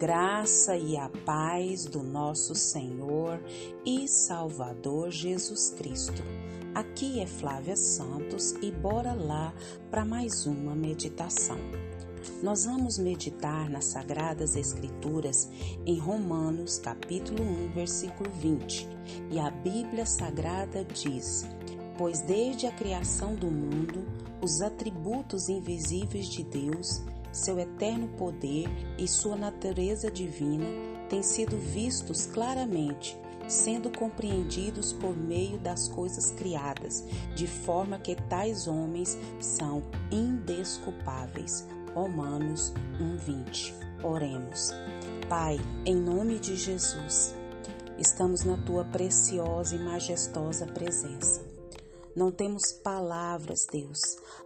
graça e a paz do nosso Senhor e Salvador Jesus Cristo. Aqui é Flávia Santos e bora lá para mais uma meditação. Nós vamos meditar nas Sagradas Escrituras em Romanos, capítulo 1, versículo 20. E a Bíblia Sagrada diz: Pois desde a criação do mundo, os atributos invisíveis de Deus seu eterno poder e sua natureza divina têm sido vistos claramente, sendo compreendidos por meio das coisas criadas, de forma que tais homens são indesculpáveis. Romanos 1:20. Oremos. Pai, em nome de Jesus, estamos na tua preciosa e majestosa presença. Não temos palavras, Deus,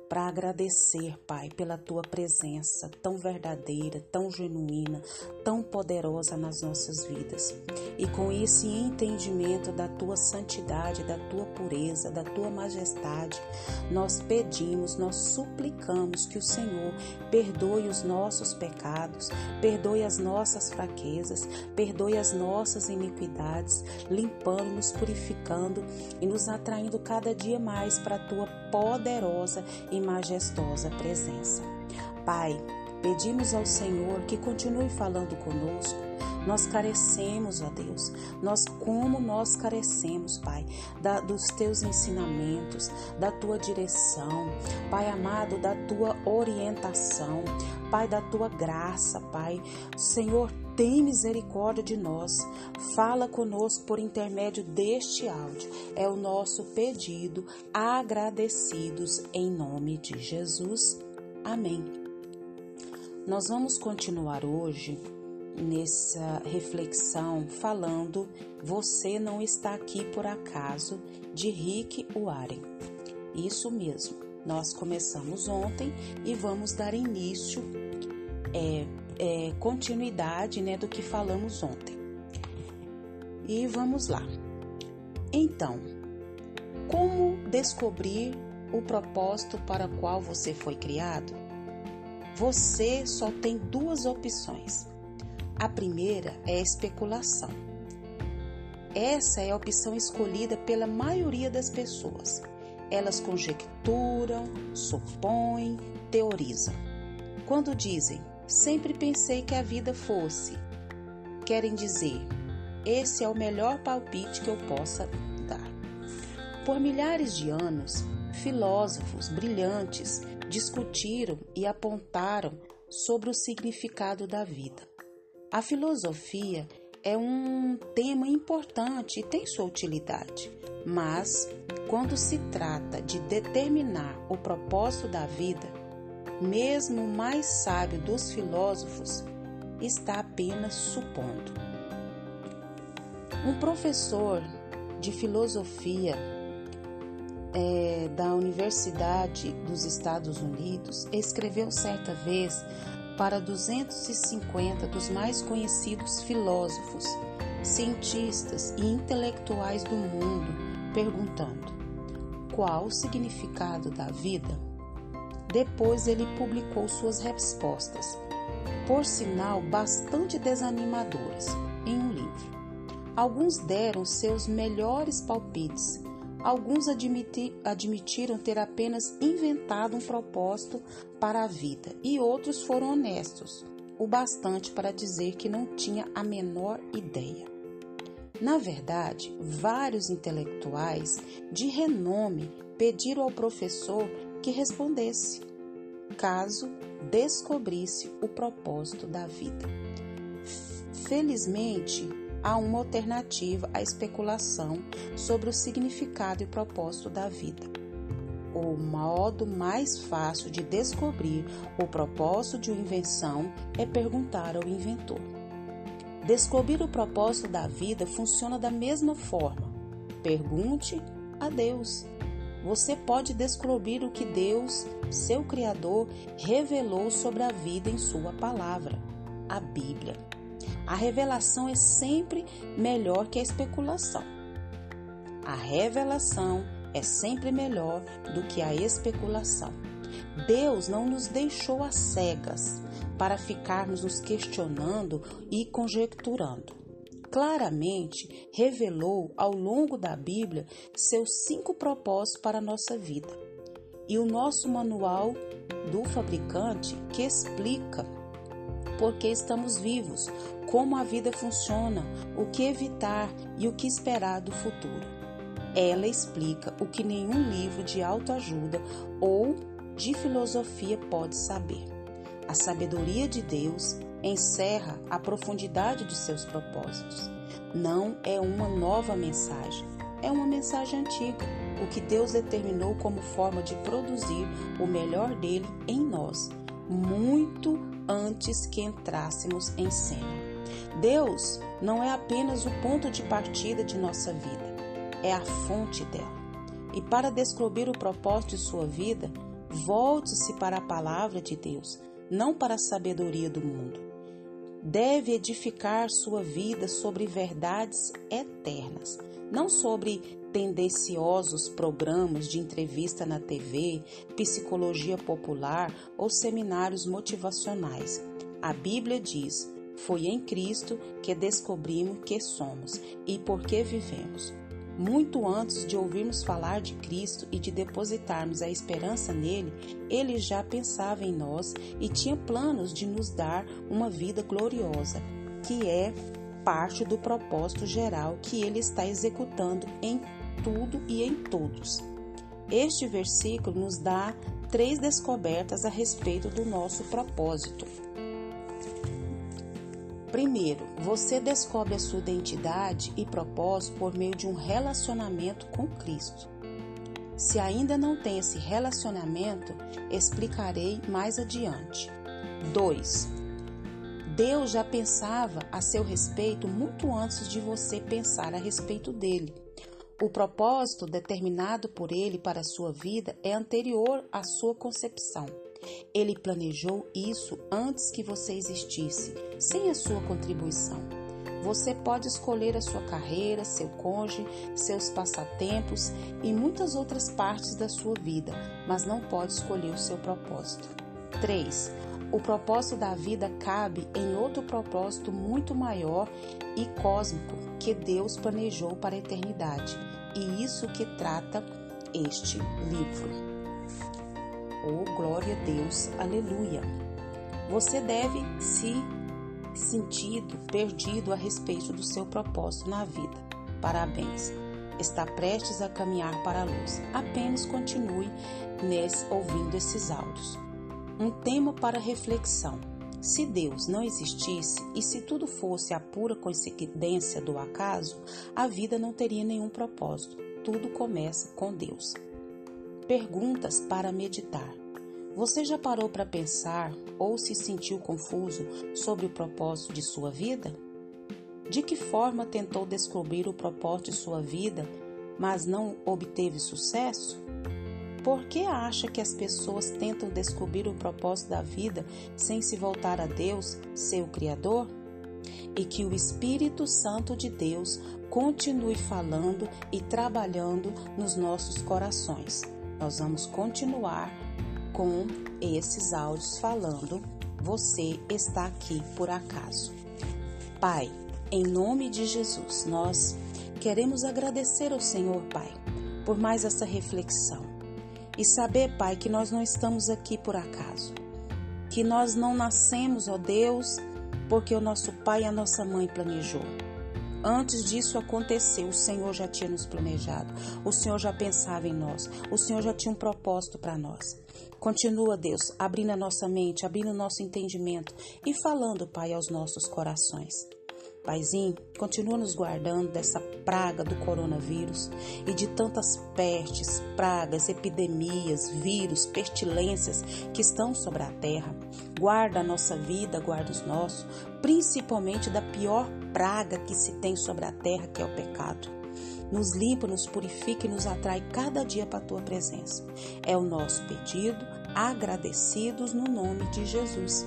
para agradecer, Pai, pela tua presença tão verdadeira, tão genuína, tão poderosa nas nossas vidas. E com esse entendimento da tua santidade, da tua pureza, da tua majestade, nós pedimos, nós suplicamos que o Senhor perdoe os nossos pecados, perdoe as nossas fraquezas, perdoe as nossas iniquidades, limpando-nos, purificando e nos atraindo cada dia mais para a tua poderosa e majestosa presença. Pai, pedimos ao Senhor que continue falando conosco. Nós carecemos, ó Deus, nós como nós carecemos, Pai, da, dos teus ensinamentos, da tua direção, Pai amado, da tua orientação, Pai, da tua graça, Pai. Senhor, tem misericórdia de nós. Fala conosco por intermédio deste áudio. É o nosso pedido, agradecidos em nome de Jesus. Amém. Nós vamos continuar hoje nessa reflexão falando Você não está aqui por acaso, de Rick Warren. Isso mesmo, nós começamos ontem e vamos dar início é, é, continuidade né, do que falamos ontem. E vamos lá. Então, como descobrir o propósito para o qual você foi criado? Você só tem duas opções. A primeira é a especulação. Essa é a opção escolhida pela maioria das pessoas. Elas conjecturam, supõem, teorizam. Quando dizem Sempre pensei que a vida fosse. Querem dizer, esse é o melhor palpite que eu possa dar. Por milhares de anos, filósofos brilhantes discutiram e apontaram sobre o significado da vida. A filosofia é um tema importante e tem sua utilidade, mas quando se trata de determinar o propósito da vida, mesmo o mais sábio dos filósofos está apenas supondo. Um professor de filosofia é, da Universidade dos Estados Unidos escreveu certa vez para 250 dos mais conhecidos filósofos, cientistas e intelectuais do mundo, perguntando: qual o significado da vida? Depois ele publicou suas respostas, por sinal bastante desanimadoras, em um livro. Alguns deram seus melhores palpites, alguns admiti admitiram ter apenas inventado um propósito para a vida, e outros foram honestos, o bastante para dizer que não tinha a menor ideia. Na verdade, vários intelectuais de renome pediram ao professor que respondesse, caso descobrisse o propósito da vida. Felizmente, há uma alternativa à especulação sobre o significado e propósito da vida. O modo mais fácil de descobrir o propósito de uma invenção é perguntar ao inventor. Descobrir o propósito da vida funciona da mesma forma. Pergunte a Deus. Você pode descobrir o que Deus, seu Criador, revelou sobre a vida em Sua palavra, a Bíblia. A revelação é sempre melhor que a especulação. A revelação é sempre melhor do que a especulação. Deus não nos deixou às cegas para ficarmos nos questionando e conjecturando. Claramente revelou ao longo da Bíblia seus cinco propósitos para a nossa vida. E o nosso manual do fabricante que explica por que estamos vivos, como a vida funciona, o que evitar e o que esperar do futuro. Ela explica o que nenhum livro de autoajuda ou de filosofia pode saber. A sabedoria de Deus encerra a profundidade de seus propósitos. Não é uma nova mensagem, é uma mensagem antiga, o que Deus determinou como forma de produzir o melhor dele em nós, muito antes que entrássemos em cena. Deus não é apenas o ponto de partida de nossa vida, é a fonte dela. E para descobrir o propósito de sua vida, volte-se para a palavra de Deus, não para a sabedoria do mundo. Deve edificar sua vida sobre verdades eternas, não sobre tendenciosos programas de entrevista na TV, psicologia popular ou seminários motivacionais. A Bíblia diz: foi em Cristo que descobrimos que somos e por que vivemos. Muito antes de ouvirmos falar de Cristo e de depositarmos a esperança nele, ele já pensava em nós e tinha planos de nos dar uma vida gloriosa, que é parte do propósito geral que ele está executando em tudo e em todos. Este versículo nos dá três descobertas a respeito do nosso propósito. Primeiro, você descobre a sua identidade e propósito por meio de um relacionamento com Cristo. Se ainda não tem esse relacionamento, explicarei mais adiante. 2. Deus já pensava a seu respeito muito antes de você pensar a respeito dele. O propósito determinado por ele para a sua vida é anterior à sua concepção. Ele planejou isso antes que você existisse, sem a sua contribuição. Você pode escolher a sua carreira, seu cônjuge, seus passatempos e muitas outras partes da sua vida, mas não pode escolher o seu propósito. 3. O propósito da vida cabe em outro propósito muito maior e cósmico que Deus planejou para a eternidade. E isso que trata este livro. Oh, glória a Deus, aleluia. Você deve se sentido perdido a respeito do seu propósito na vida. Parabéns. Está prestes a caminhar para a luz. Apenas continue nesse, ouvindo esses áudios. Um tema para reflexão. Se Deus não existisse e se tudo fosse a pura coincidência do acaso, a vida não teria nenhum propósito. Tudo começa com Deus. Perguntas para meditar. Você já parou para pensar ou se sentiu confuso sobre o propósito de sua vida? De que forma tentou descobrir o propósito de sua vida, mas não obteve sucesso? Por que acha que as pessoas tentam descobrir o propósito da vida sem se voltar a Deus, seu Criador? E que o Espírito Santo de Deus continue falando e trabalhando nos nossos corações nós vamos continuar com esses áudios falando você está aqui por acaso. Pai, em nome de Jesus, nós queremos agradecer ao Senhor, Pai, por mais essa reflexão e saber, Pai, que nós não estamos aqui por acaso, que nós não nascemos, ó Deus, porque o nosso pai e a nossa mãe planejou Antes disso acontecer, o Senhor já tinha nos planejado, o Senhor já pensava em nós, o Senhor já tinha um propósito para nós. Continua, Deus, abrindo a nossa mente, abrindo o nosso entendimento e falando, Pai, aos nossos corações. Paizinho, continua nos guardando dessa praga do coronavírus e de tantas pestes, pragas, epidemias, vírus, pestilências que estão sobre a terra. Guarda a nossa vida, guarda os nossos, principalmente da pior praga que se tem sobre a terra, que é o pecado. Nos limpa, nos purifica e nos atrai cada dia para a tua presença. É o nosso pedido, agradecidos no nome de Jesus.